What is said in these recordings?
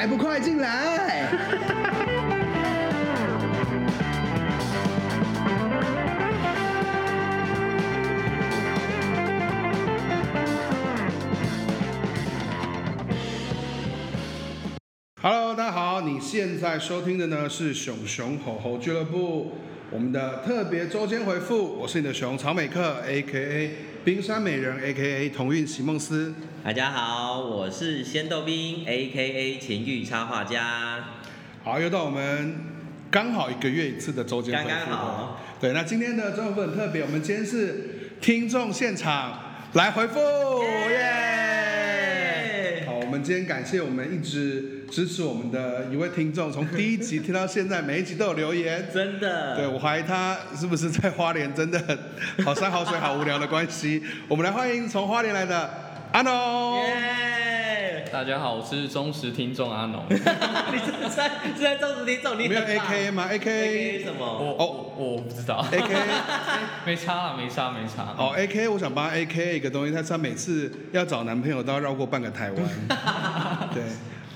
还不快进来！Hello，大家好，你现在收听的呢是熊熊吼吼俱乐部，我们的特别周间回复，我是你的熊草美克，A.K.A. 冰山美人，A.K.A. 同运席梦思。大家好，我是仙豆冰，A.K.A. 情欲插画家。好，又到我们刚好一个月一次的周间回复。刚刚好。对，那今天的周间回很特别，我们今天是听众现场来回复，耶！好，我们今天感谢我们一直支持我们的一位听众，从第一集听到现在，每一集都有留言。真的。对，我怀疑他是不是在花莲，真的好山好水好无聊的关系。我们来欢迎从花莲来的。阿农!大家好，我是忠实听众阿农。你是在是在忠实听众？你没有 A K 吗？A K 什么？我哦，我不知道。A K 没差了，没差，没差。哦，A K，我想帮 A K 一个东西，他他每次要找男朋友都要绕过半个台湾。对，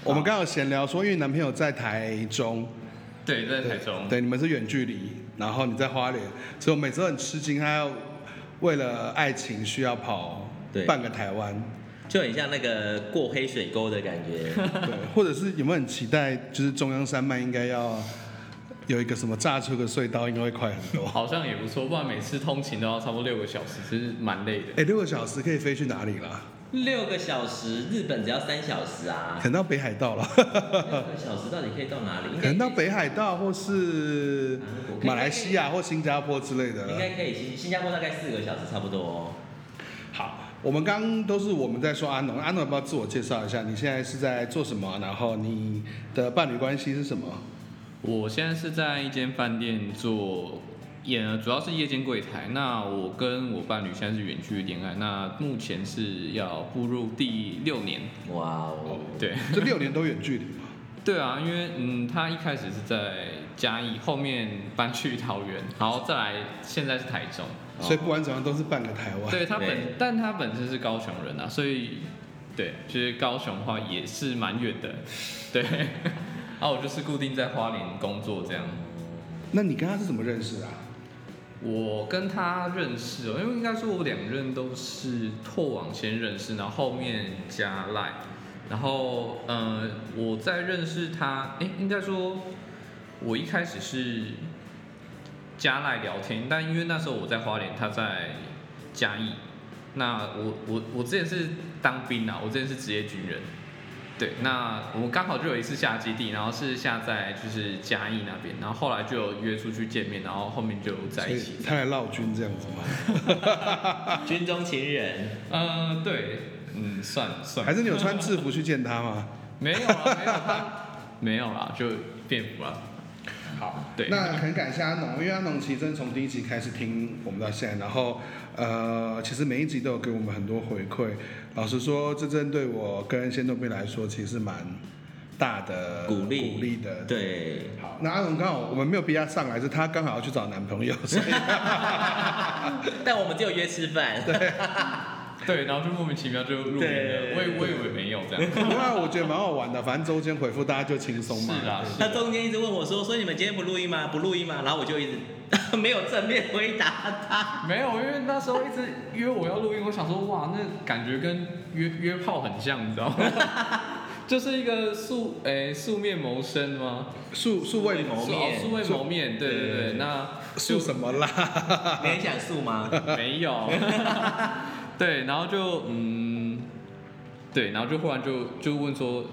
我们刚好闲聊说，因为男朋友在台中。对，在台中。对，你们是远距离，然后你在花莲，所以我每次都很吃惊，他要为了爱情需要跑。对，半个台湾，就很像那个过黑水沟的感觉。对，或者是有没有很期待，就是中央山脉应该要有一个什么炸出个隧道，应该会快很多。好像也不错，不然每次通勤都要差不多六个小时，其实蛮累的。哎，六个小时可以飞去哪里啦？六个小时，日本只要三小时啊。可能到北海道了。六个小时到底可以到哪里？可能到北海道，或是马来西亚或新加坡之类的。应该可以，新新加坡大概四个小时差不多哦。好。我们刚刚都是我们在说阿农，阿农要不要自我介绍一下？你现在是在做什么？然后你的伴侣关系是什么？我现在是在一间饭店做，也主要是夜间柜台。那我跟我伴侣现在是远距离恋爱，那目前是要步入第六年。哇哦，对，这六年都远距离吗？对啊，因为嗯，他一开始是在嘉义，后面搬去桃园，然后再来现在是台中。所以不管怎样都是半个台湾。对他本，但他本身是高雄人啊，所以对，就是高雄的话也是蛮远的。对，然 后我就是固定在花莲工作这样。那你跟他是怎么认识的啊？我跟他认识哦，因为应该说我两任都是拓网先认识，然后后面加赖，然后呃我在认识他，哎，应该说我一开始是。加赖聊天，但因为那时候我在花莲，他在嘉义。那我我我之前是当兵啊，我之前是职业军人。对，那我们刚好就有一次下基地，然后是下在就是嘉义那边，然后后来就有约出去见面，然后后面就在一起。他来闹军这样子吗？军中情人。嗯，对，嗯，算算。还是你有穿制服去见他吗？没有啊，没有他，没有啦，就便服了。好，对，那很感谢阿农，因为阿农其实从第一集开始听我们到现在，然后呃，其实每一集都有给我们很多回馈。老实说，这针对我跟仙豆冰来说，其实是蛮大的鼓励鼓励的。对，好，那阿农刚好我们没有逼他上来，是他刚好要去找男朋友，所 以 但我们只有约吃饭。对。对，然后就莫名其妙就录音了，我以我以为没有这样。不过我觉得蛮好玩的，反正周间回复大家就轻松嘛。是啊。他中间一直问我说：“所以你们今天不录音吗？不录音吗？”然后我就一直 没有正面回答他。没有，因为那时候一直约我要录音，我想说哇，那感觉跟约约炮很像，你知道吗？就是一个素诶素面谋生吗？素素未谋面。素未谋面，对对对。那素什么啦？你很想素吗？没有。对，然后就嗯，对，然后就忽然就就问说，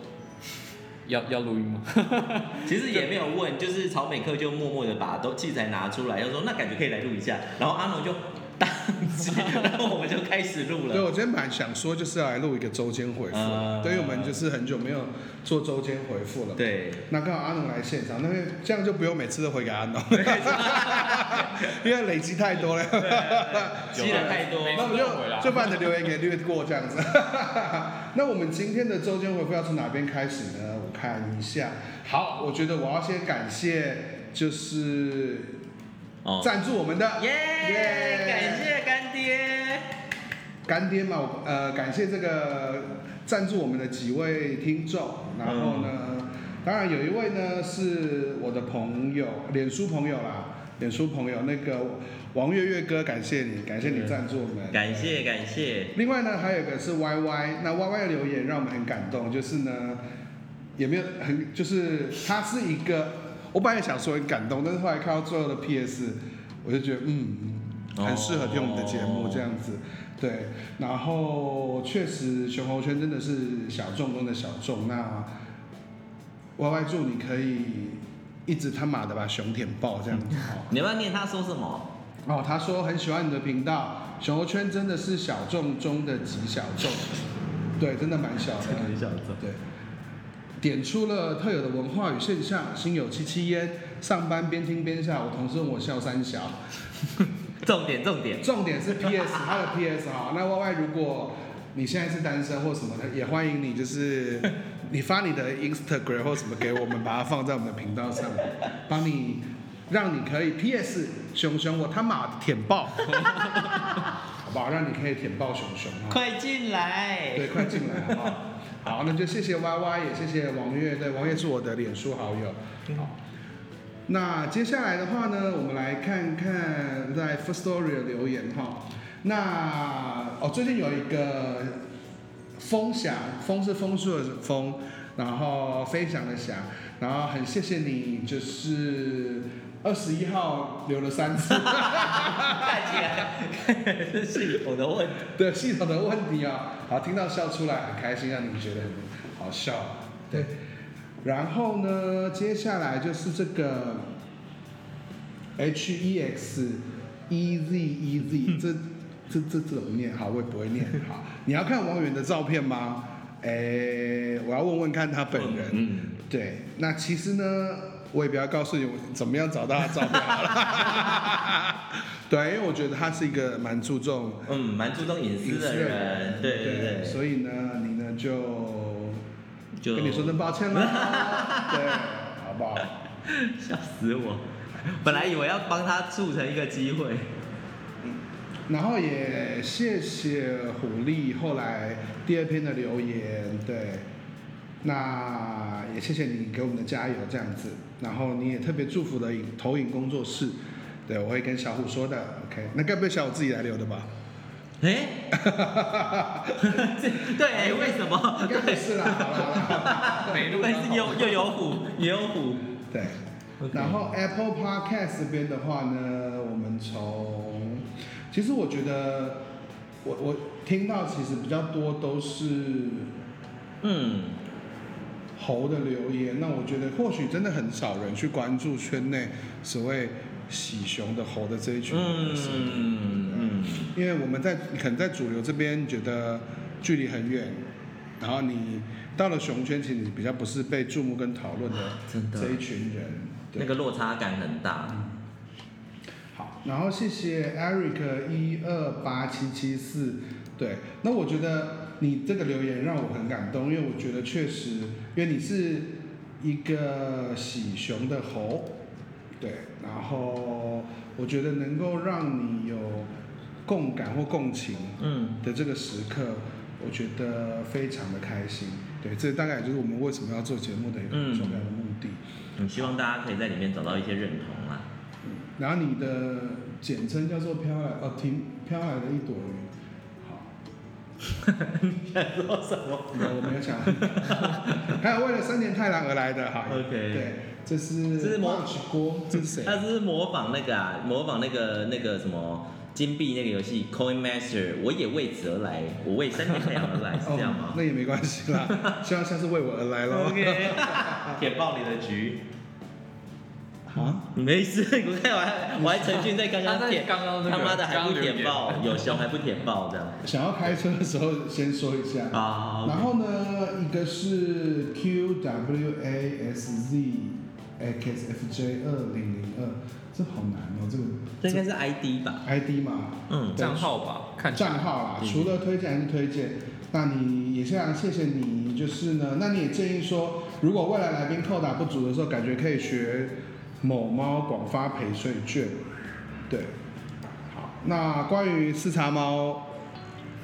要要录音吗？其实也没有问，就是曹美克就默默的把都器材拿出来，要说那感觉可以来录一下，然后阿龙就 然后我们就开始录了。对，我今天本来想说就是要来录一个周间回复，呃、对于我们就是很久没有做周间回复了。对。那刚好阿农来现场，那这样就不用每次都回给阿农，因为累积太多了，积了太多，那我们就就把你的留言给略过这样子。那我们今天的周间回复要从哪边开始呢？我看一下。好，我觉得我要先感谢，就是。赞助我们的。耶，yeah, 感谢干爹，干爹嘛，呃，感谢这个赞助我们的几位听众，然后呢，嗯、当然有一位呢是我的朋友，脸书朋友啦，脸书朋友那个王月月哥，感谢你，感谢你赞助我们，感谢感谢。另外呢，还有一个是 Y Y，那 Y Y 的留言让我们很感动，就是呢，也没有很，就是他是一个。我本来想说很感动，但是后来看到最后的 PS，我就觉得嗯，很适合听我们的节目这样子，对。然后确实熊猴圈真的是小众中的小众，那 Y Y 祝你可以一直他妈的把熊舔爆这样子。你要不要念他说什么？哦，他说很喜欢你的频道，熊猴圈真的是小众中的极小众，对，真的蛮小的，很小众，对。点出了特有的文化与现象，心有戚戚焉。上班边听边笑，我同事问我笑三小。重点重点重点是 PS，他的 PS 哈。那 Y Y，如果你现在是单身或什么的，也欢迎你，就是你发你的 Instagram 或什么给我们，把它放在我们的频道上，帮你让你可以 PS 熊熊，我他妈舔爆，好不好？让你可以舔爆熊熊。快进来，对，快进来哈。好，那就谢谢 Y Y，也谢谢王月。对，王月是我的脸书好友。好，那接下来的话呢，我们来看看在 First Story 的留言哈。那哦，最近有一个风翔，风是风速的风，然后飞翔的翔，然后很谢谢你，就是。二十一号留了三次，看起来是系统的问题。对，系统的问题啊，好，听到笑出来很开心，让你觉得很好笑。对，然后呢，接下来就是这个 H E X E Z E Z，这这这怎么念？好，我也不会念。好，你要看王源的照片吗？哎，我要问问看他本人。嗯，对，那其实呢？我也不要告诉你我怎么样找到他照片好了，对，因为我觉得他是一个蛮注重，嗯，蛮注重隐私的人，对对对，所以呢，你呢就就跟你说声抱歉了，对，好不好？笑死我，本来以为要帮他促成一个机会，然后也谢谢虎力后来第二篇的留言，对，那也谢谢你给我们的加油，这样子。然后你也特别祝福的影投影工作室，对，我会跟小虎说的，OK，那该不会小虎自己来留的吧？哎，对，哎，为什么？应该是啦，但是又又有虎，也有虎，对。然后 Apple Podcast 这边的话呢，我们从，其实我觉得，我我听到其实比较多都是，嗯。猴的留言，那我觉得或许真的很少人去关注圈内所谓喜熊的猴的这一群人。嗯嗯，因为我们在可能在主流这边觉得距离很远，然后你到了熊圈，其实你比较不是被注目跟讨论的这一群人，那个落差感很大。嗯、好，然后谢谢 Eric 一二八七七四，对，那我觉得。你这个留言让我很感动，因为我觉得确实，因为你是一个喜熊的猴，对，然后我觉得能够让你有共感或共情，嗯，的这个时刻，嗯，我觉得非常的开心，对，这大概也就是我们为什么要做节目的一个很重要的目的。嗯，希望大家可以在里面找到一些认同啊。嗯，然后你的简称叫做飘来，哦，停，飘来的一朵云。你想说什么？我没有想。还有为了三田太郎而来的哈。OK。对，这是。这是模仿。这是谁？他是模仿那个啊，模仿那个那个什么金币那个游戏 Coin Master。我也为此而来，我为三田太郎而来，是这样吗？那也没关系啦，希望下次为我而来喽。OK。舔爆你的局。啊，没事，我看我还我还陈俊在刚刚舔，刚刚那个他妈的还不舔爆，有熊还不舔爆这样。想要开车的时候先说一下啊。然后呢，一个是 Q W A S Z X F J 二零零二，这好难哦，这个。这应该是 I D 吧？I D 嘛，嗯，账号吧，看账号啦。除了推荐还是推荐，那你也非常谢谢你，就是呢，那你也建议说，如果未来来宾扣打不足的时候，感觉可以学。某猫广发陪睡券，对，好，那关于四叉猫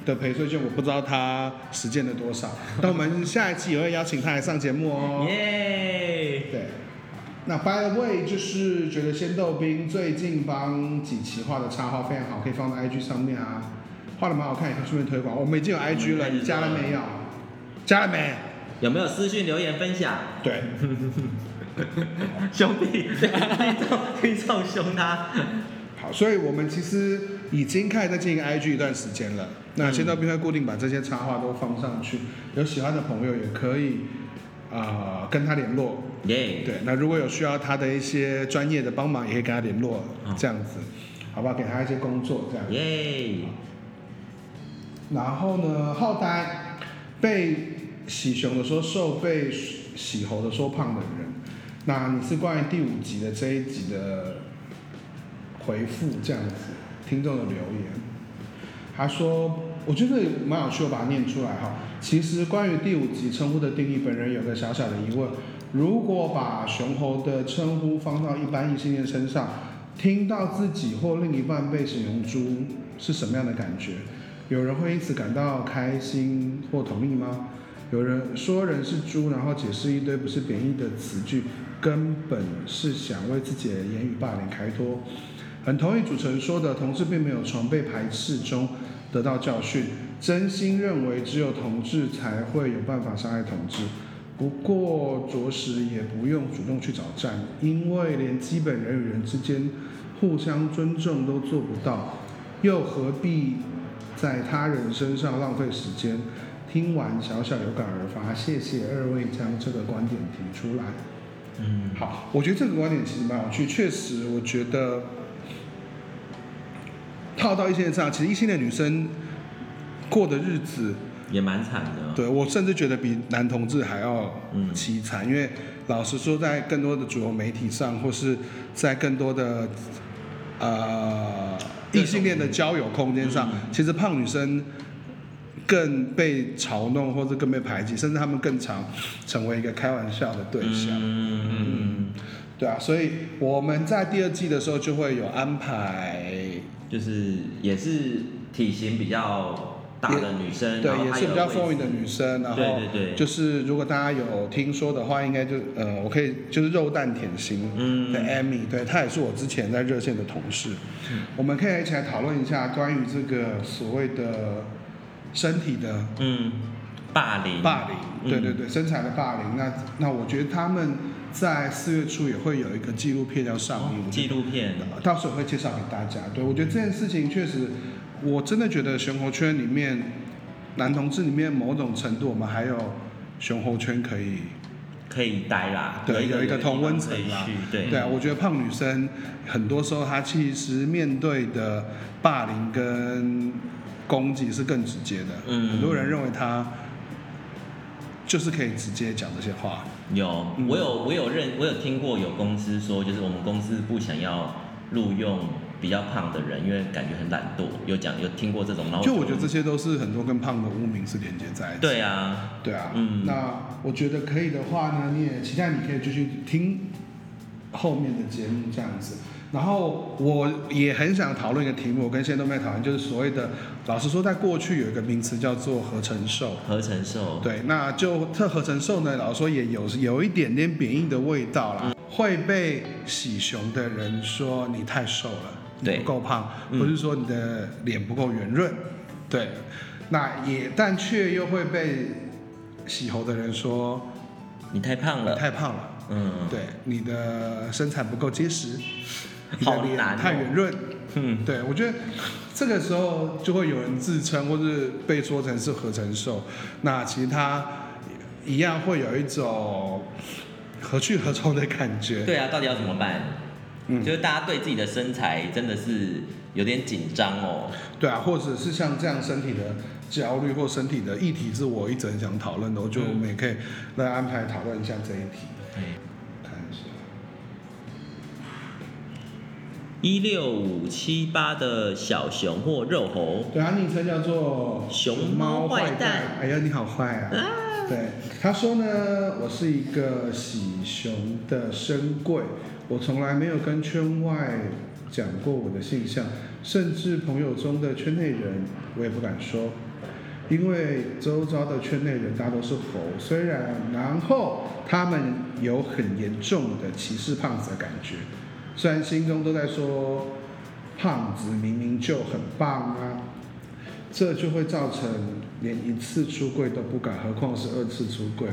的陪睡券，我不知道他实践了多少，但我们下一期也会邀请他来上节目哦。耶，对，那 by the way，就是觉得仙豆冰最近帮几期画的插画非常好，可以放在 IG 上面啊，画的蛮好看，也可以顺便推广。我们已经有 IG 了，你加了没有？加了没？有没有私讯留言分享？对。兄弟，听众听众凶他。好，所以我们其实已经开始在经营 IG 一段时间了。那仙豆冰会固定把这些插画都放上去，有喜欢的朋友也可以啊、呃、跟他联络。耶。对，那如果有需要他的一些专业的帮忙，也可以跟他联络，这样子，好不好？给他一些工作，这样。耶。然后呢，浩呆被喜熊的说瘦，被喜猴的说胖的人。那你是关于第五集的这一集的回复这样子，听众的留言，他说，我觉得蛮有趣，我把它念出来哈。其实关于第五集称呼的定义，本人有个小小的疑问：如果把雄猴的称呼放到一般异性恋身上，听到自己或另一半被形容猪，是什么样的感觉？有人会因此感到开心或同意吗？有人说人是猪，然后解释一堆不是贬义的词句。根本是想为自己的言语霸凌开脱。很同意主持人说的，同志并没有从被排斥中得到教训。真心认为只有同志才会有办法伤害同志。不过着实也不用主动去找战，因为连基本人与人之间互相尊重都做不到，又何必在他人身上浪费时间？听完小小有感而发，谢谢二位将这个观点提出来。嗯，好，我觉得这个观点其实蛮有趣。确实，我觉得套到异性恋上，其实异性恋女生过的日子也蛮惨的。对，我甚至觉得比男同志还要凄惨，嗯，因为老实说，在更多的主流媒体上，或是在更多的呃异性恋的交友空间上，嗯，其实胖女生。更被嘲弄，或者更被排挤，甚至他们更常成为一个开玩笑的对象。嗯嗯，对啊，所以我们在第二季的时候就会有安排，就是也是体型比较大的女生，对，也是比较丰腴的女生。然后，对对对，就是如果大家有听说的话，应该就呃，我可以就是肉蛋甜心的 Amy，对，她也是我之前在热线的同事。嗯，我们可以一起来讨论一下关于这个所谓的。身体的嗯霸凌，霸凌，对对对，身材的霸凌。那那我觉得他们在四月初也会有一个纪录片要上映，纪录片，到时候会介绍给大家。对，我觉得这件事情确实，我真的觉得熊猴圈里面男同志里面某种程度，我们还有熊猴圈可以可以待啦，对，有一个同温层啦，对。对啊，我觉得胖女生很多时候她其实面对的霸凌跟攻击是更直接的，嗯，很多人认为他就是可以直接讲这些话。有，嗯、我有，我有认，我有听过有公司说，就是我们公司不想要录用比较胖的人，因为感觉很懒惰。有讲，有听过这种，然后就我觉得这些都是很多跟胖的污名是连接在一起。对啊，对啊，嗯，那我觉得可以的话呢，你也期待你可以继续听后面的节目这样子。然后我也很想讨论一个题目，我跟仙豆妹讨论，就是所谓的，老实说，在过去有一个名词叫做合成瘦。合成瘦。对，那就这合成瘦呢，老实说也有有一点点贬义的味道啦，嗯、会被喜熊的人说你太瘦了，你不够胖，或是说你的脸不够圆润，对，那也但却又会被喜猴的人说你太胖了，你太胖了，嗯，对，你的身材不够结实。好难、哦，太圆润。嗯，对，我觉得这个时候就会有人自称，或是被说成是合成瘦。那其实他一样会有一种何去何从的感觉。对啊，到底要怎么办？嗯，就是大家对自己的身材真的是有点紧张哦。对啊，或者是像这样身体的焦虑或身体的议题，是我一直很想讨论的，我觉得我们也可以来安排讨论一下这一题。嗯，一六五七八的小熊或肉猴，对啊，昵称叫做熊猫坏蛋。哎呀，你好坏啊！啊对，他说呢，我是一个喜熊的深柜，我从来没有跟圈外讲过我的性向，甚至朋友中的圈内人，我也不敢说，因为周遭的圈内人大多是猴，虽然然后他们有很严重的歧视胖子的感觉，虽然心中都在说，胖子明明就很棒啊，这就会造成。连一次出柜都不敢，何况是二次出柜？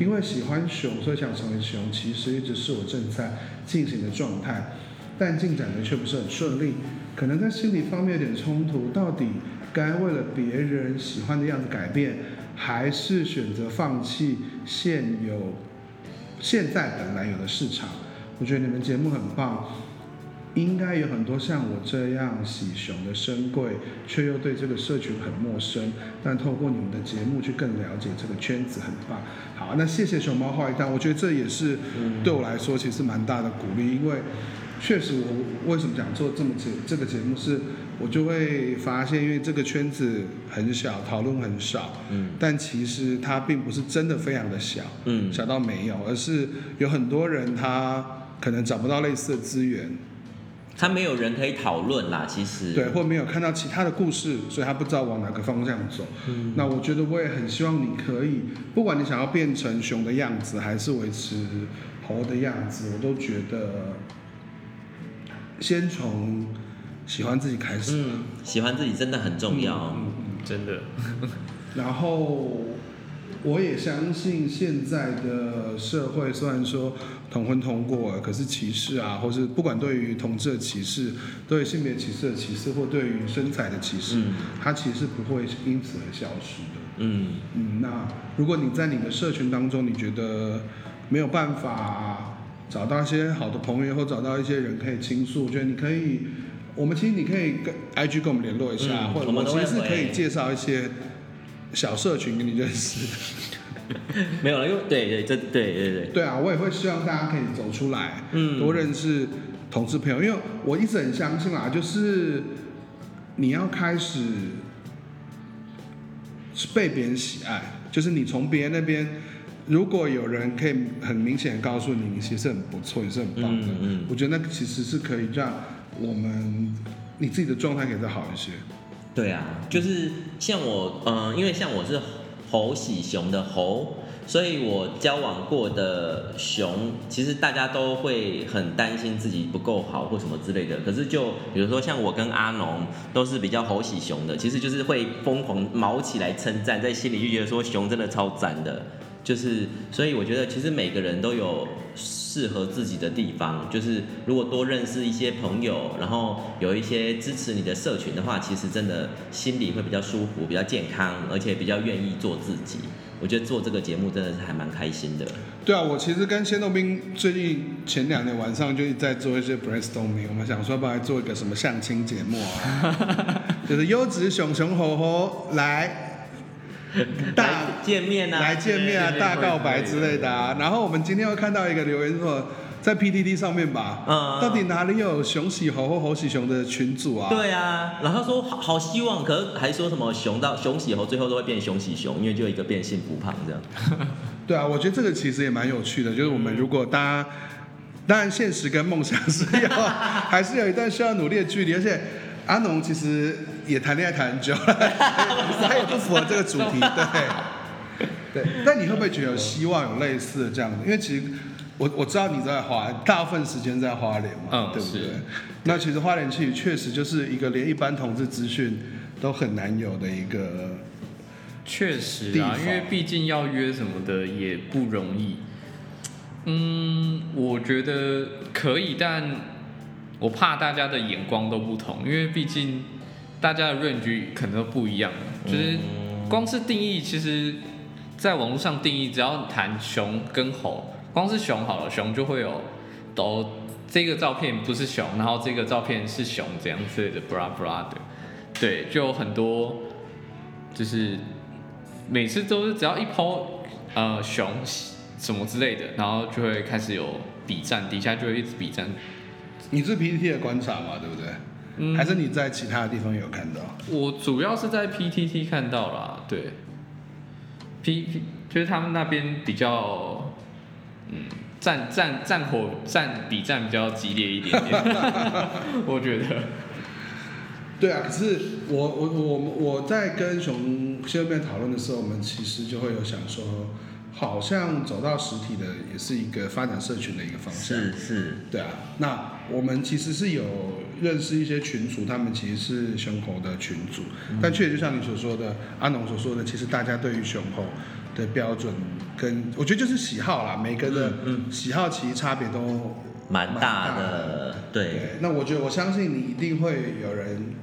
因为喜欢熊，所以想成为熊。其实一直是我正在进行的状态，但进展的却不是很顺利。可能在心理方面有点冲突，到底该为了别人喜欢的样子改变，还是选择放弃现有、现在本来有的市场？我觉得你们节目很棒。应该有很多像我这样喜熊的深贵，却又对这个社群很陌生。但透过你们的节目去更了解这个圈子，很棒。好，那谢谢熊猫坏蛋，我觉得这也是对我来说其实蛮大的鼓励，因为确实我为什么想做这么节这个节目是，我就会发现，因为这个圈子很小，讨论很少，嗯，但其实它并不是真的非常的小，嗯，小到没有，而是有很多人他可能找不到类似的资源。他没有人可以讨论啦，其实对，或没有看到其他的故事，所以他不知道往哪个方向走。嗯，那我觉得我也很希望你可以，不管你想要变成熊的样子，还是维持猴的样子，我都觉得先从喜欢自己开始。嗯，喜欢自己真的很重要。嗯，嗯，真的。然后。我也相信现在的社会，虽然说同婚通过了，可是歧视啊，或是不管对于同志的歧视，对性别歧视的歧视，或对于身材的歧视，嗯、它其实不会因此而消失的。嗯嗯，那如果你在你的社群当中，你觉得没有办法找到一些好的朋友，或找到一些人可以倾诉，我觉得你可以，我们其实你可以跟 IG 跟我们联络一下，嗯、或者我们其实是可以介绍一些。小社群跟你认识。的，没有了，因为对对这对对对。对啊，我也会希望大家可以走出来，嗯，多认识同志朋友，因为我一直很相信啦，就是你要开始是被别人喜爱，就是你从别人那边，如果有人可以很明显的告诉你，你其实很不错，也是很棒的，嗯，嗯，我觉得那个其实是可以让我们你自己的状态可以再好一些。对啊，就是像我，嗯、呃，因为像我是猴喜熊的猴，所以我交往过的熊，其实大家都会很担心自己不够好或什么之类的。可是就比如说像我跟阿农都是比较猴喜熊的，其实就是会疯狂毛起来称赞，在心里就觉得说熊真的超赞的。就是，所以我觉得其实每个人都有适合自己的地方。就是如果多认识一些朋友，然后有一些支持你的社群的话，其实真的心里会比较舒服、比较健康，而且比较愿意做自己。我觉得做这个节目真的是还蛮开心的。对啊，我其实跟仙豆兵最近前两年晚上就在做一些 brainstorming，我们想说要不要做一个什么相亲节目啊？就是优质熊熊猴猴来。大见面啊，来见面啊，大告白之类的啊。然后我们今天又看到一个留言说，在 PTT 上面吧，嗯，到底哪里有熊喜猴或猴喜熊的群组啊？对啊，然后说好好希望，可是还说什么熊到熊喜猴最后都会变熊喜熊，因为就一个变幸福胖这样。对啊，我觉得这个其实也蛮有趣的，就是我们如果大家，当然现实跟梦想是要 还是有一段需要努力的距离，而且。阿农其实也谈恋爱谈很久了，他也不符合这个主题，对，对。那你会不会觉得有希望有类似的这样的？因为其实我我知道你在花大部分时间在花莲嘛，嗯，对不对？那其实花莲其实确实就是一个连一般同志资讯都很难有的一个，确实啊，因为毕竟要约什么的也不容易。嗯，我觉得可以，但。我怕大家的眼光都不同，因为毕竟大家的 range 可能都不一样。就是光是定义，其实在网络上定义，只要谈熊跟猴，光是熊好了，熊就会有都这个照片不是熊，然后这个照片是熊怎样之类的，bra bra 的，对，就有很多，就是每次都是只要一抛呃熊什么之类的，然后就会开始有比战，底下就会一直比战。你是 PTT 的观察嘛，对不对？嗯。还是你在其他的地方有看到？我主要是在 PTT 看到啦，对。P P 就是他们那边比较，嗯，战战战火战比战比较激烈一点点，我觉得。对啊，可是我我我我在跟熊先生讨论的时候，我们其实就会有想说。好像走到实体的也是一个发展社群的一个方向。是是，对啊。那我们其实是有认识一些群主，他们其实是熊猴的群主，嗯、但确实就像你所说的，阿农所说的，其实大家对于熊猴的标准跟我觉得就是喜好啦，每个人的喜好其实差别都蛮大，大的。对。对。那我觉得我相信你一定会有人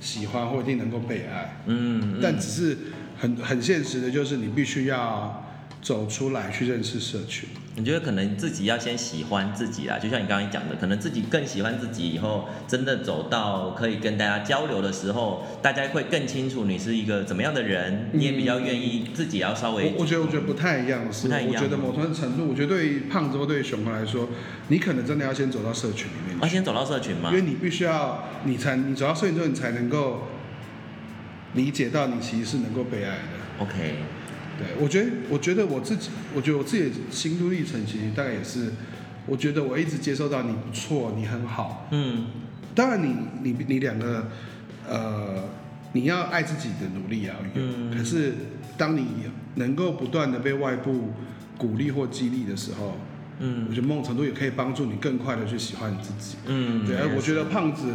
喜欢或一定能够被爱。嗯。但只是很很现实的，就是你必须要。走出来去认识社群，你觉得可能自己要先喜欢自己啦，就像你刚刚讲的，可能自己更喜欢自己以后，真的走到可以跟大家交流的时候，大家会更清楚你是一个怎么样的人，你也比较愿意自己要稍微。我我觉得我觉得不太一样，是不太一样。我觉得某种程度，我觉得对于胖子或对于熊来说，你可能真的要先走到社群里面。要先走到社群吗？因为你必须要，你才你走到社群之后，你才能够理解到你其实是能够被爱的。OK。对，我觉得，我觉得我自己，我觉得我自己的心路历程其实大概也是，我觉得我一直接受到你不错，你很好，嗯，当然你你你两个，呃，你要爱自己的努力啊，嗯，可是当你能够不断的被外部鼓励或激励的时候，嗯，我觉得某种程度也可以帮助你更快的去喜欢你自己，嗯，对，我觉得胖子，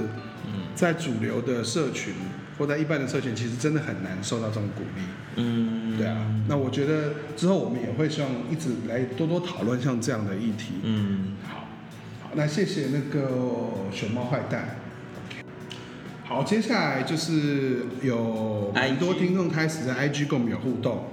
在主流的社群。或在一般的社群，其实真的很难受到这种鼓励。嗯，对啊。那我觉得之后我们也会希望一直来多多讨论像这样的议题。嗯，好，好，那谢谢那个熊猫坏蛋。好，接下来就是有很多听众开始在 IG 跟我们有互动。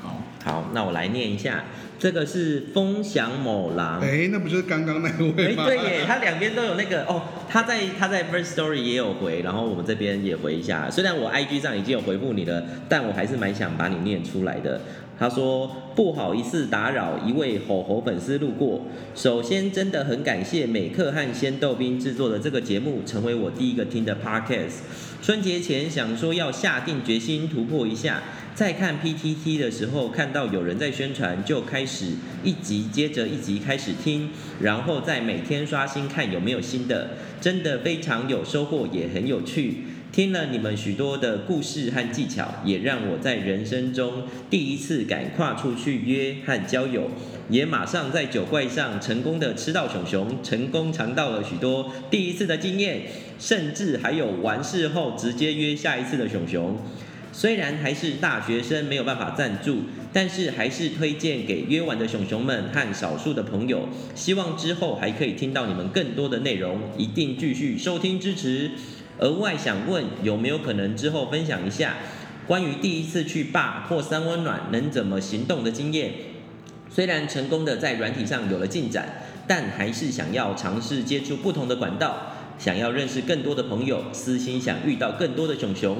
好，好，那我来念一下。这个是风翔某郎，哎，那不就是刚刚那位吗？哎，对耶，他两边都有那个哦，他在他在 First Story 也有回，然后我们这边也回一下。虽然我 IG 上已经有回复你了，但我还是蛮想把你念出来的。他说不好意思打扰一位吼吼粉丝路过，首先真的很感谢美克和鲜豆冰制作的这个节目，成为我第一个听的 Podcast。春节前想说要下定决心突破一下。在看 PTT 的时候，看到有人在宣传，就开始一集接着一集开始听，然后再每天刷新看有没有新的，真的非常有收获，也很有趣。听了你们许多的故事和技巧，也让我在人生中第一次敢跨出去约和交友，也马上在酒怪上成功的吃到熊熊，成功尝到了许多第一次的经验，甚至还有完事后直接约下一次的熊熊。虽然还是大学生，没有办法赞助，但是还是推荐给约完的熊熊们和少数的朋友。希望之后还可以听到你们更多的内容，一定继续收听支持。额外想问，有没有可能之后分享一下关于第一次去霸或三温暖能怎么行动的经验？虽然成功的在软体上有了进展，但还是想要尝试接触不同的管道。想要认识更多的朋友，私心想遇到更多的熊熊。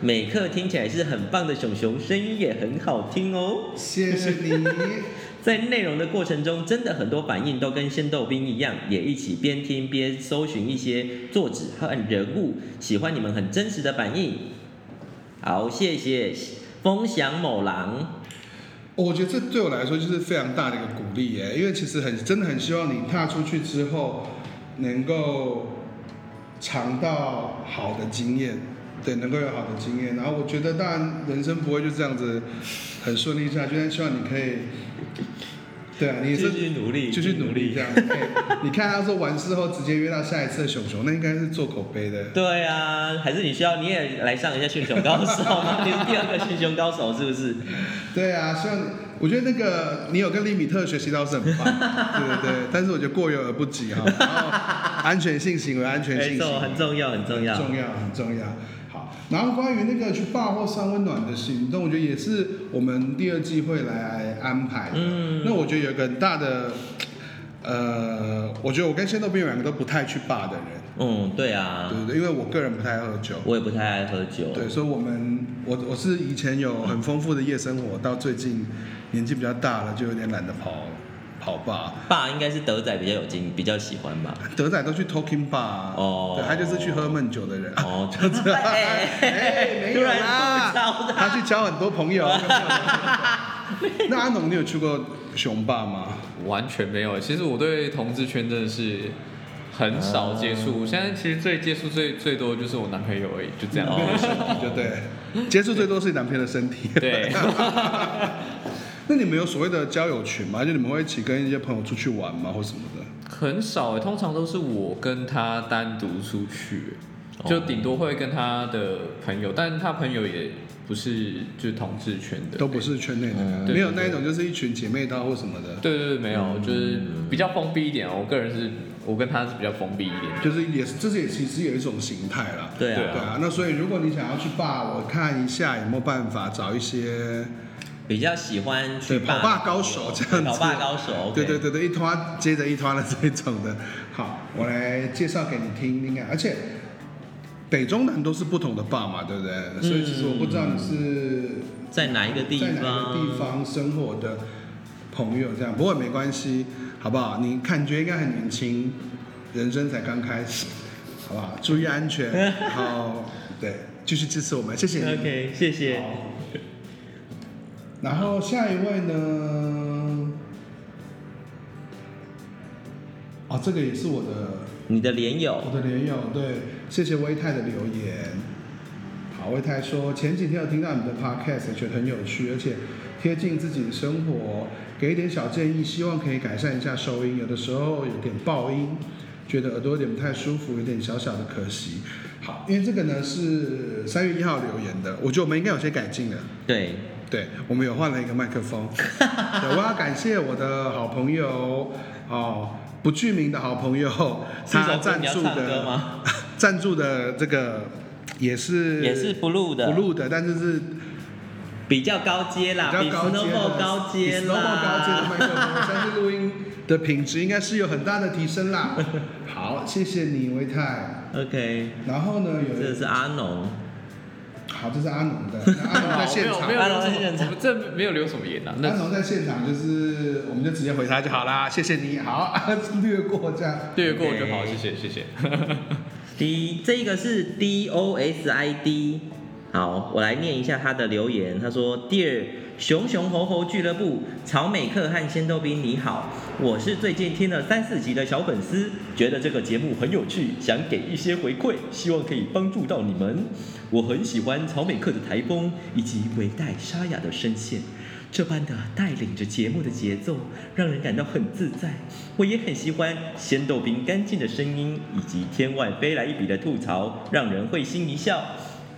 每刻听起来是很棒的熊熊，声音也很好听哦。谢谢你。在内容的过程中，真的很多反应都跟鲜豆冰一样，也一起边听边搜寻一些作者和人物。喜欢你们很真实的反应。好，谢谢风翔某狼。我觉得这对我来说就是非常大的一个鼓励耶，因为其实很真的很希望你踏出去之后能够。尝到好的经验，对，能够有好的经验。然后我觉得，当然人生不会就这样子很顺利下去，但希望你可以，对啊，你是继续努力，继续努力这样。你看他说完事后直接约到下一次的熊熊，那应该是做口碑的。对啊，还是你需要你也来上一下驯熊高手吗？你是第二个驯熊高手是不是？对啊，希望。我觉得那个你有跟利米特学习到是很棒，对对对，但是我觉得过犹而不及哈。然后安全性行为，安全性行为很重要，很重要，很重要，很重要。好，然后关于那个去 bar 或三温暖的行动，我觉得也是我们第二季会来安排的。嗯，那我觉得有一个很大的，呃，我觉得我跟仙豆冰两个都不太去 bar 的人。嗯，对啊，对对对，因为我个人不太喝酒，我也不太爱喝酒。对，所以我们我我是以前有很丰富的夜生活，到最近年纪比较大了，就有点懒得跑。跑吧，爸应该是德仔比较有经，比较喜欢吧。德仔都去 Talking Bar，哦，对，他就是去喝闷酒的人。哦，就这样。哎，没有啦，他去交很多朋友。那阿农，你有去过熊爸吗？完全没有。其实我对同志圈真的是很少接触。现在其实最接触最最多的就是我男朋友而已，就这样。哦，就对，接触最多是你男朋友的身体。对。那你们有所谓的交友群吗？就你们会一起跟一些朋友出去玩吗，或什么的？很少，通常都是我跟他单独出去，就顶多会跟他的朋友，但他朋友也不是就同志圈的，都不是圈内的，嗯、没有那一种就是一群姐妹淘或什么的。对对对，没有，就是比较封闭一点。我个人是，我跟他是比较封闭一点，就是也是，这是也其实有一种形态啦。对啊，对啊。那所以如果你想要去 bar，我看一下有没有办法找一些。比较喜欢去跑吧高手这样子，跑吧高手，对对对对，一拖接着一拖的这种的。好，我来介绍给你听听看。而且北中南都是不同的爸嘛，对不对？所以其实我不知道你是在哪一个地方，在哪个地方生活的朋友这样。不过没关系，好不好？你感觉应该很年轻，人生才刚开始，好不好？注意安全，好，对，继续支持我们，谢谢你。OK，谢谢。然后下一位呢？哦，这个也是我的，你的连友，我的连友，对，谢谢威泰的留言。好，威泰说前几天有听到你的 podcast，觉得很有趣，而且贴近自己的生活，给一点小建议，希望可以改善一下收音，有的时候有点爆音，觉得耳朵有点不太舒服，有点小小的可惜。好，因为这个呢是三月一号留言的，我觉得我们应该有些改进了。对。对，我们有换了一个麦克风。对，我要感谢我的好朋友哦，不具名的好朋友，他赞助的 赞助的这个也是也是 blue 的 blue 的，但是是比较高阶啦，比较高阶的高阶啦，高阶的麦克风，相信录音的品质应该是有很大的提升啦。好，谢谢你，维泰。OK。然后呢，有这是阿农。好，这是阿农的。阿农在现场，阿农在现场，这没有留什么言呐。阿农在现场，就是我们就直接回他就好啦。谢谢你好，略过这样，略过就好，谢谢谢谢。D 这个是 D O S I D，好，我来念一下他的留言。他说：Dear 熊熊猴猴俱乐部，曹美克和仙豆冰你好，我是最近听了三四集的小粉丝，觉得这个节目很有趣，想给一些回馈，希望可以帮助到你们。我很喜欢曹美克的台风以及微带沙哑的声线，这般的带领着节目的节奏，让人感到很自在。我也很喜欢仙豆冰干净的声音以及天外飞来一笔的吐槽，让人会心一笑。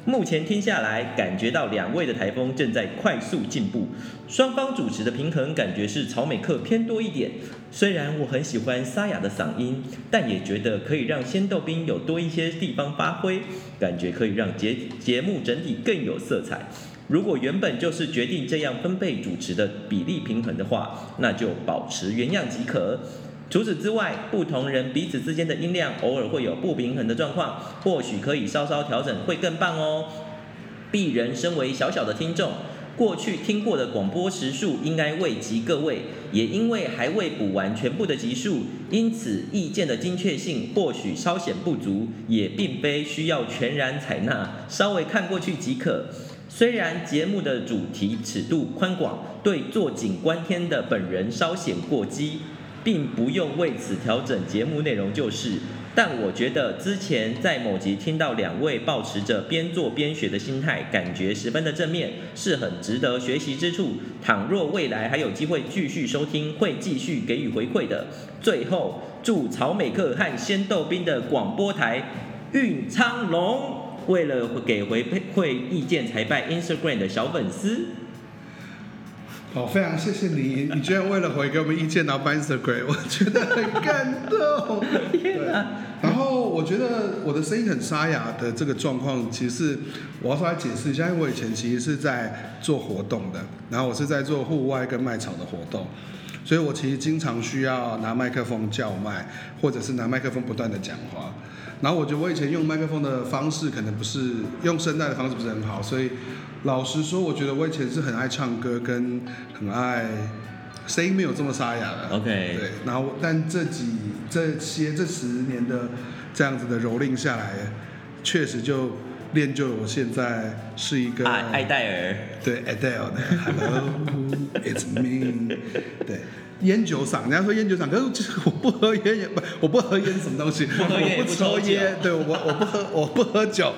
目前听下来，感觉到两位的台风正在快速进步，双方主持的平衡感觉是曹美克偏多一点。虽然我很喜欢沙哑的嗓音，但也觉得可以让仙豆冰有多一些地方发挥，感觉可以让节节目整体更有色彩。如果原本就是决定这样分配主持的比例平衡的话，那就保持原样即可。除此之外，不同人彼此之间的音量偶尔会有不平衡的状况，或许可以稍稍调整，会更棒哦。鄙人身为小小的听众，过去听过的广播时数应该未及各位，也因为还未补完全部的集数，因此意见的精确性或许稍显不足，也并非需要全然采纳，稍微看过去即可。虽然节目的主题尺度宽广，对坐井观天的本人稍显过激。并不用为此调整节目内容，就是。但我觉得之前在某集听到两位抱持着边做边学的心态，感觉十分的正面，是很值得学习之处。倘若未来还有机会继续收听，会继续给予回馈的。最后，祝曹美克和仙豆冰的广播台运昌隆。为了给回馈意见才拜 Instagram 的小粉丝。好，非常谢谢你，你居然为了回给我们意见然后办 Instagram，我觉得很感动。对，然后我觉得我的声音很沙哑的这个状况，其实是我要稍微解释一下，因为我以前其实是在做活动的，然后我是在做户外跟卖场的活动，所以我其实经常需要拿麦克风叫卖，或者是拿麦克风不断的讲话。然后我觉得我以前用麦克风的方式可能不是用声带的方式不是很好，所以老实说，我觉得我以前是很爱唱歌跟很爱。声音没有这么沙哑的，OK，对，然后但这几这些这十年的这样子的蹂躏下来，确实就练就了我现在是一个爱爱戴尔，对，Adele 的 Hello，It's me，对，烟酒嗓，人家说烟酒嗓，可是就是我不喝烟也不，我不喝烟什么东西，我不抽烟，对我我不喝我不喝酒，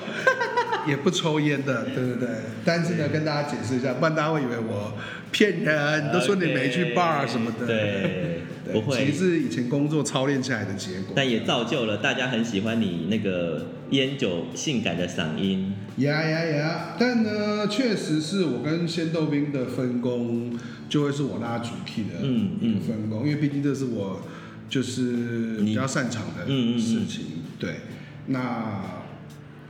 也不抽烟的，对对对，但是呢，跟大家解释一下，不然大家会以为我。骗人，都说你没去 bar 什么的。对，不会。其实是以前工作操练起来的结果。但也造就了大家很喜欢你那个烟酒性感的嗓音。呀呀呀！但呢，确实是我跟仙豆冰的分工，就会是我拉主 key 的嗯嗯分工，因为毕竟这是我就是比较擅长的事情。对，那。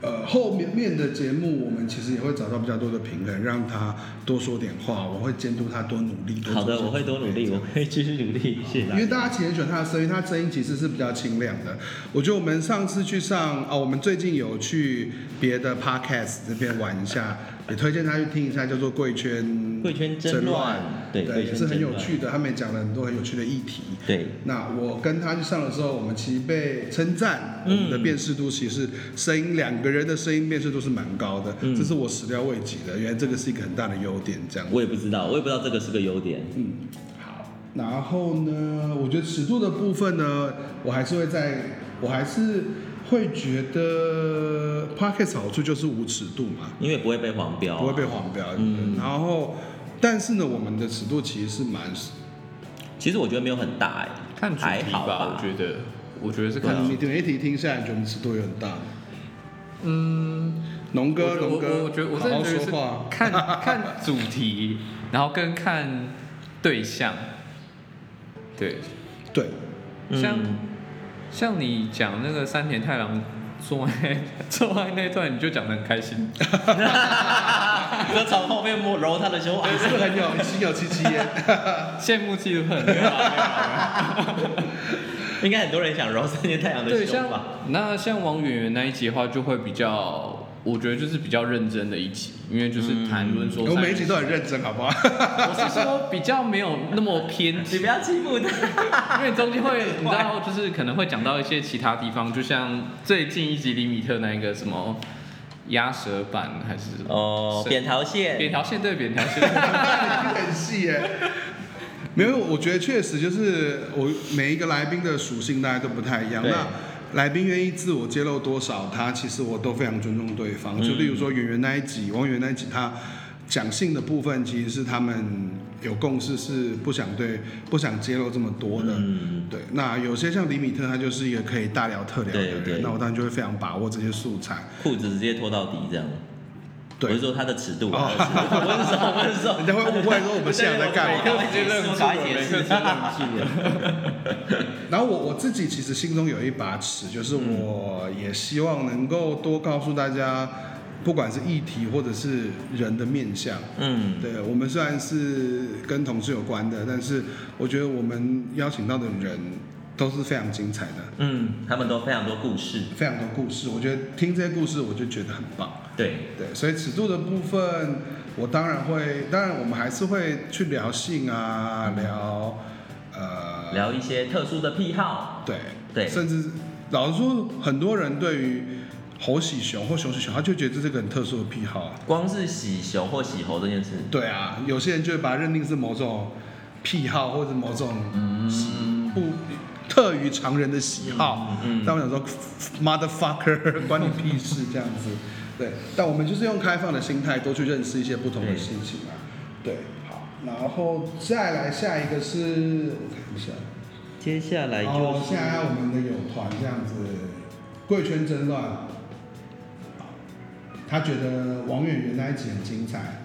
呃，后面面的节目，我们其实也会找到比较多的平衡，让他多说点话，我会监督他多努力。好的，我会多努力，我会继续努力。谢谢。因为大家其实很喜欢他的声音，他声音其实是比较清亮的。我觉得我们上次去上，哦，我们最近有去别的 podcast 这边玩一下。也推荐他去听一下，叫做《贵圈贵圈争乱》，对，对，也是很有趣的。他们也讲了很多很有趣的议题。对，那我跟他去上的时候，我们其实被称赞，我们的辨识度其实是声音两个人的声音辨识度是蛮高的，这是我始料未及的。原来这个是一个很大的优点，这样。我也不知道，我也不知道这个是个优点。嗯，好。然后呢，我觉得尺度的部分呢，我还是会在，我还是。会觉得 Podcast 好处就是无尺度嘛，因为不会被黄标，不会被黄标。嗯，然后，但是呢，我们的尺度其实是蛮，其实我觉得没有很大哎，看主题吧，吧，我觉得，我觉得是看主题。你一题听下来，觉得我们尺度有很大。嗯，龙哥，龙哥，我觉得我真的觉得是看 看主题，然后跟看对象，对，对，像。像你讲那个山田太郎做爱做爱那段，你就讲的很开心，就从后面摸揉他的胸，是不是很有心有戚戚焉？羡慕嫉妒恨。应该很多人想揉三田太郎的胸吧？那像王媛媛那一集的话，就会比较。我觉得就是比较认真的一集，因为就是谈论说、嗯，我每一集都很认真，好不好？我是说比较没有那么偏激，你不要欺负他，因为中间会你知道，就是可能会讲到一些其他地方，就像最近一集李米特那个什么鸭舌板还是哦扁桃腺，扁桃腺对扁桃腺，很细耶。没有，我觉得确实就是我每一个来宾的属性大家都不太一样。那来宾愿意自我揭露多少，他其实我都非常尊重对方。就例如说，圆圆那一集，王源那一集，他讲性的部分，其实是他们有共识，是不想对不想揭露这么多的。嗯，对。那有些像李米特，他就是一个可以大聊特聊的人，对对，那我当然就会非常把握这些素材，裤子直接脱到底这样。对，我是说他的尺度，啊，温柔温柔，人家会误会说我们现在在干嘛？然后我我自己其实心中有一把尺，就是我也希望能够多告诉大家，不管是议题或者是人的面相。嗯，对，我们虽然是跟同事有关的，但是我觉得我们邀请到的人都是非常精彩的。嗯，他们都非常多故事，非常多故事。我觉得听这些故事，我就觉得很棒。对对，所以尺度的部分，我当然会，当然我们还是会去聊性啊，聊呃，聊一些特殊的癖好。对对，甚至老实说，很多人对于猴喜熊或熊喜熊，他就觉得这是个很特殊的癖好啊。光是喜熊或喜猴这件事。对啊，有些人就会把它认定是某种癖好，或者某种嗯不特于常人的喜好。但我想说，motherfucker，关你屁事这样子。对，但我们就是用开放的心态，多去认识一些不同的事情啊。对，好，然后再来下一个是，我看一下，接下来就是现在我们的友团这样子，贵圈争乱，他觉得王媛媛那一集很精彩，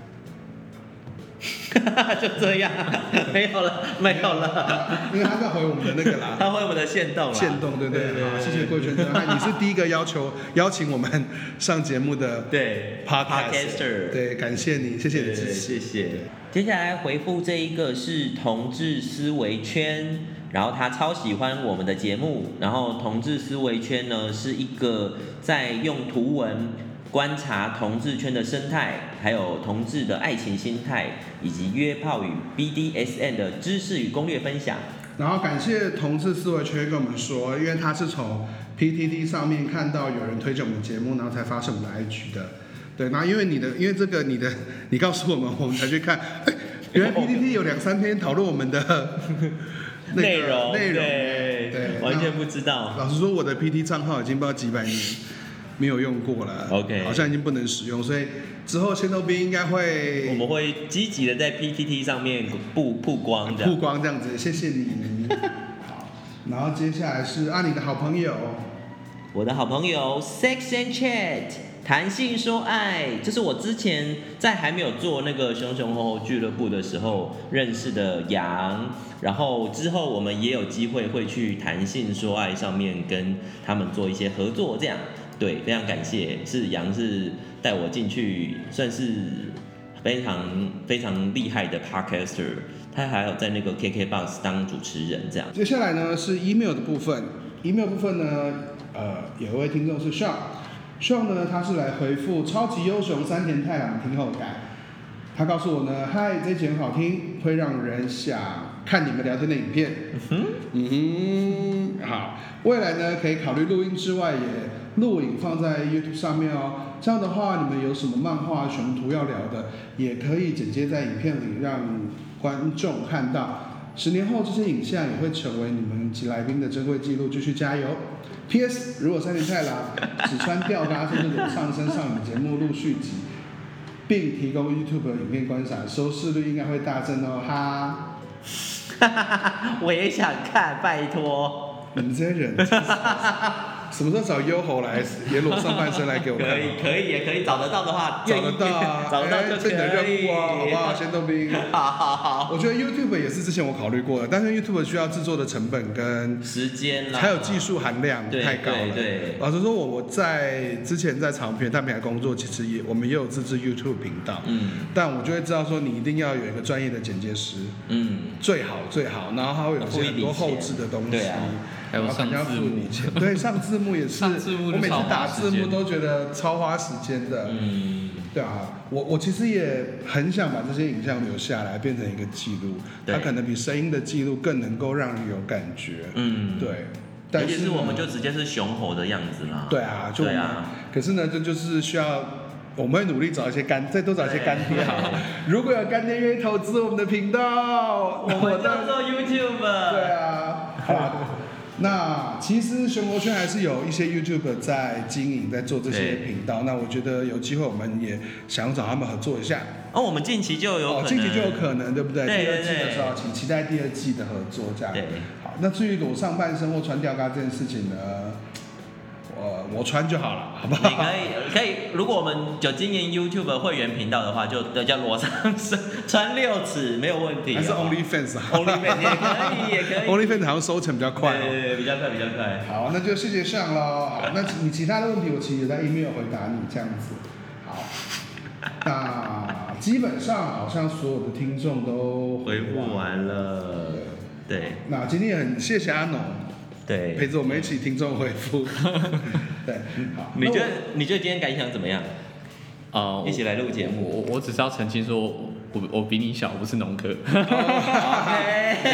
就这样，没有了，没有了。因为他在回我们的那个啦，他回我们的限动啦。限动，对不对？对谢谢贵圈真汉，你是第一个要求邀请我们上节目的对 Podcaster，对，感谢你，谢谢你支持，谢谢。接下来回复这一个是同志思维圈，然后他超喜欢我们的节目，然后同志思维圈呢是一个在用图文。观察同志圈的生态，还有同志的爱情心态，以及约炮与 BDSN 的知识与攻略分享。然后感谢同志思维圈跟我们说，因为他是从 PTT 上面看到有人推荐我们节目，然后才发现我们的 IG 的。对，然后因为你的，因为这个你的，你告诉我们，我们才去看。哎，原来 PTT 有两三天讨论我们的内容，内容对，对，完全不知道。老实说，我的 PT 账号已经不知道几百年。没有用过了，OK，好像已经不能使用，所以之后仙豆兵应该会，我们会积极的在 PTT 上面曝曝光的，曝光这样子，谢谢你。好，然后接下来是阿、啊、你的好朋友，我的好朋友 Sex and Chat 谈性说爱，这是我之前在还没有做那个熊熊猴猴俱乐部的时候认识的杨，然后之后我们也有机会会去谈性说爱上面跟他们做一些合作，这样。对，非常感谢，是杨是带我进去，算是非常非常厉害的 Podcaster，他还有在那个 KKBOX 当主持人这样。接下来呢是 email 的部分，email 部分呢，呃，有一位听众是 Sean，Sean 呢他是来回复超级优雄山田太郎听后感，他告诉我呢，嗨，这集很好听，会让人想看你们聊天的影片，嗯哼，嗯哼，好，未来呢可以考虑录音之外也。录影放在 YouTube 上面哦，这样的话，你们有什么漫画、熊图要聊的，也可以剪接在影片里，让观众看到。十年后，这些影像也会成为你们及来宾的珍贵记录。继续加油。P.S. 如果三田太郎 只穿吊嘎甚至裸上身上你节目录续集，并提供 YouTube 影片观赏，收视率应该会大增哦，哈。哈哈哈哈我也想看，拜托。你们这些人。什么时候找优猴来也裸上半身来给我看？可以，可以，也可以找得到的话，找得到啊，找得到就可以。这、欸、你的任务啊，好不 好？先动兵。好好好。我觉得 YouTube 也是之前我考虑过的，但是 YouTube 需要制作的成本跟时间还有技术含量太高了。对，对，对。老实说，我我在之前在长平大平台工作，其实也我们也有自制 YouTube 频道。嗯。但我就会知道说，你一定要有一个专业的剪接师。嗯。最好最好，然后它会有些很多后置的东西。对啊。还有上字幕，对，上字幕也是，我每次打字幕都觉得超花时间的。嗯，对啊，我我其实也很想把这些影像留下来，变成一个记录，它可能比声音的记录更能够让人有感觉。嗯，对。但是我们就直接是雄猴的样子啦。对啊，就对啊。可是呢，这就是需要我们会努力找一些干，再多找一些干爹。如果有干爹愿意投资我们的频道，我们叫做 YouTube。对啊，好。那其实熊国圈还是有一些 YouTube 在经营，在做这些频道。那我觉得有机会，我们也想找他们合作一下。哦，我们近期就有可能，哦，近期就有可能，对不对？对对对。第二季的时候，请期待第二季的合作，这样。对。好，那至于裸上半身或穿吊嘎这件事情呢？我穿就好了，好不好？你可以，可以。如果我们有经营 YouTube 会员频道的话，就叫裸上身穿六尺没有问题。还是 OnlyFans 啊？OnlyFans 也可以，也可以。OnlyFans 好像收成比较快。对对对，比较快，比较快。好，那就谢谢上喽。好，那你其他的问题我其实在 email 回答你这样子。好，那基本上好像所有的听众都回复完了。对。那今天也很谢谢阿农。对，陪着我们一起听众回复。对，好。你觉得你觉得今天感想怎么样？啊、uh,，一起来录节目。我我只是要澄清说，我我比你小，我不是农科。没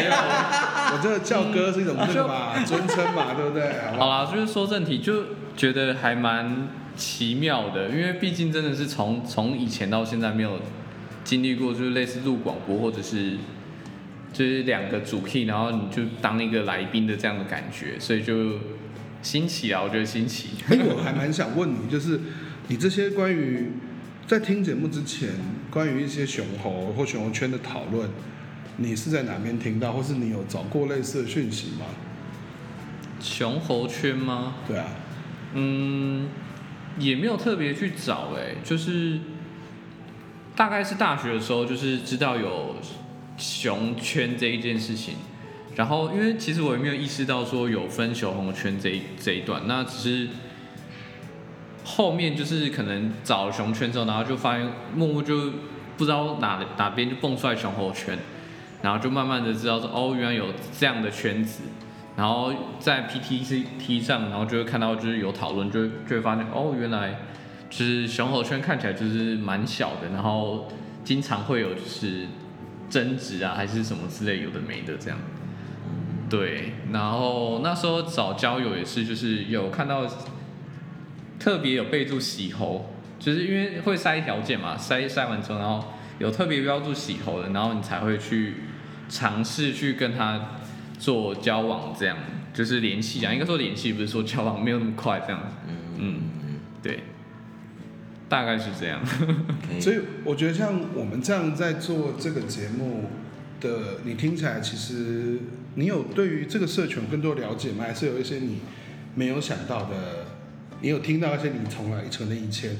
有，我这个叫哥是一种那个嘛，尊称嘛，对不对？好啦，就是说正题，就觉得还蛮奇妙的，因为毕竟真的是从从以前到现在没有经历过，就是类似录广播或者是。就是两个主 key，然后你就当一个来宾的这样的感觉，所以就新奇啊，我觉得新奇。哎，我还蛮想问你，就是你这些关于在听节目之前，关于一些熊猴或熊猴圈的讨论，你是在哪边听到，或是你有找过类似的讯息吗？熊猴圈吗？对啊，嗯，也没有特别去找，哎，就是大概是大学的时候，就是知道有熊圈这一件事情。然后，因为其实我也没有意识到说有分熊红圈这一这一段，那只是后面就是可能找熊圈之后，然后就发现默默就不知道哪哪边就蹦出来熊猴圈，然后就慢慢的知道说哦，原来有这样的圈子，然后在 PTT 上，然后就会看到就是有讨论，就就会发现哦，原来就是熊猴圈看起来就是蛮小的，然后经常会有就是争执啊，还是什么之类有的没的这样。对，然后那时候找交友也是，就是有看到特别有备注喜猴，就是因为会筛条件嘛，筛筛完之后，然后有特别标注喜猴的，然后你才会去尝试去跟他做交往，这样就是联系啊，应该说联系，不是说交往，没有那么快这样。嗯嗯，对，大概是这样。所以我觉得像我们这样在做这个节目的，你听起来其实。你有对于这个社群更多了解吗？还是有一些你没有想到的？你有听到一些你从来可能以前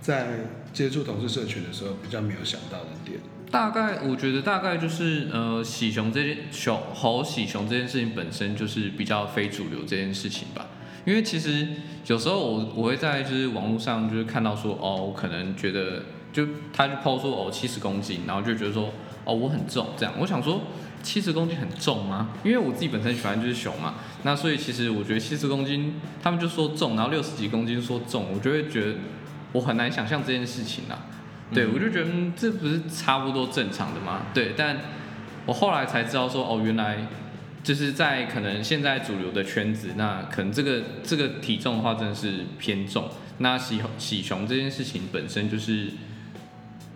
在接触同事社群的时候比较没有想到的点？大概我觉得大概就是呃，喜熊这件熊猴喜熊这件事情本身就是比较非主流这件事情吧。因为其实有时候我我会在就是网络上就是看到说哦，我可能觉得就他就 po 说哦七十公斤，然后就觉得说哦我很重这样，我想说。七十公斤很重吗？因为我自己本身喜欢就是熊嘛，那所以其实我觉得七十公斤，他们就说重，然后六十几公斤说重，我就会觉得我很难想象这件事情啊。对，我就觉得嗯，这不是差不多正常的吗？对，但我后来才知道说哦，原来就是在可能现在主流的圈子，那可能这个这个体重的话真的是偏重。那喜喜熊这件事情本身就是。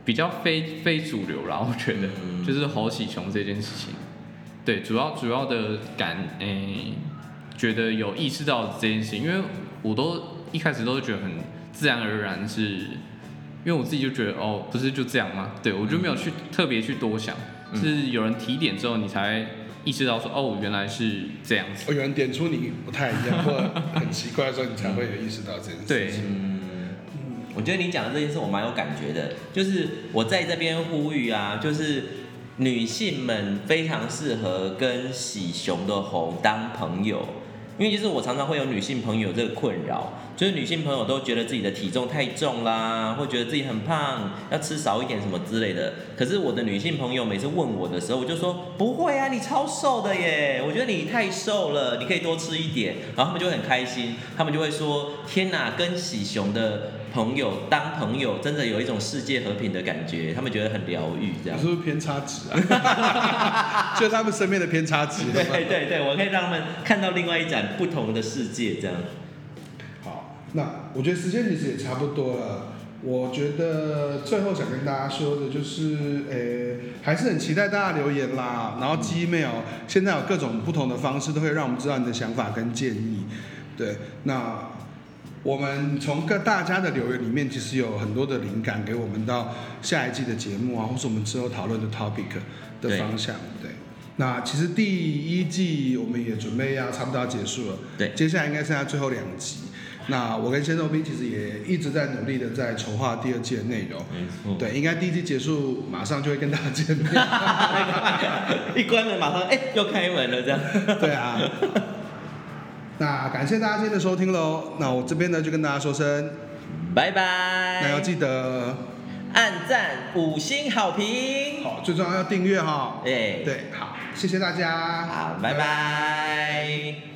比较非非主流啦，我觉得就是猴喜熊这件事情，对，主要主要的感诶、欸，觉得有意识到这件事情，因为我都一开始都是觉得很自然而然是，是因为我自己就觉得哦，不是就这样吗？对，我就没有去特别去多想，是有人提点之后，你才意识到说哦，原来是这样子。哦，有人点出你不太一样或很奇怪的时候，你才会有意识到这件事情。对。我觉得你讲的这件事我蛮有感觉的，就是我在这边呼吁啊，就是女性们非常适合跟喜熊的猴当朋友，因为就是我常常会有女性朋友这个困扰，就是女性朋友都觉得自己的体重太重啦，或觉得自己很胖，要吃少一点什么之类的。可是我的女性朋友每次问我的时候，我就说不会啊，你超瘦的耶，我觉得你太瘦了，你可以多吃一点。然后他们就会很开心，他们就会说天哪，跟喜熊的。朋友当朋友，真的有一种世界和平的感觉，他们觉得很疗愈，这样。你是不是偏差值啊？就他们身边的偏差值。对对对，我可以让他们看到另外一盏不同的世界，这样。好，那我觉得时间其实也差不多了。我觉得最后想跟大家说的就是，诶、欸，还是很期待大家留言啦。然后 Gmail 现在有各种不同的方式，都会让我们知道你的想法跟建议。对，那。我们从各大家的留言里面，其实有很多的灵感，给我们到下一季的节目啊，或是我们之后讨论的 topic 的方向。对，对，那其实第一季我们也准备要差不多要结束了。对，接下来应该剩下最后两集。那我跟鲜肉兵其实也一直在努力的在筹划第二季的内容。没错。对，应该第一季结束马上就会跟大家见面。一关门马上哎又开门了这样。对啊。那感谢大家今天的收听喽，那我这边呢就跟大家说声拜拜。那要记得按赞、五星好评。好，最重要要订阅哈。对对，好，谢谢大家。好，拜拜。拜拜。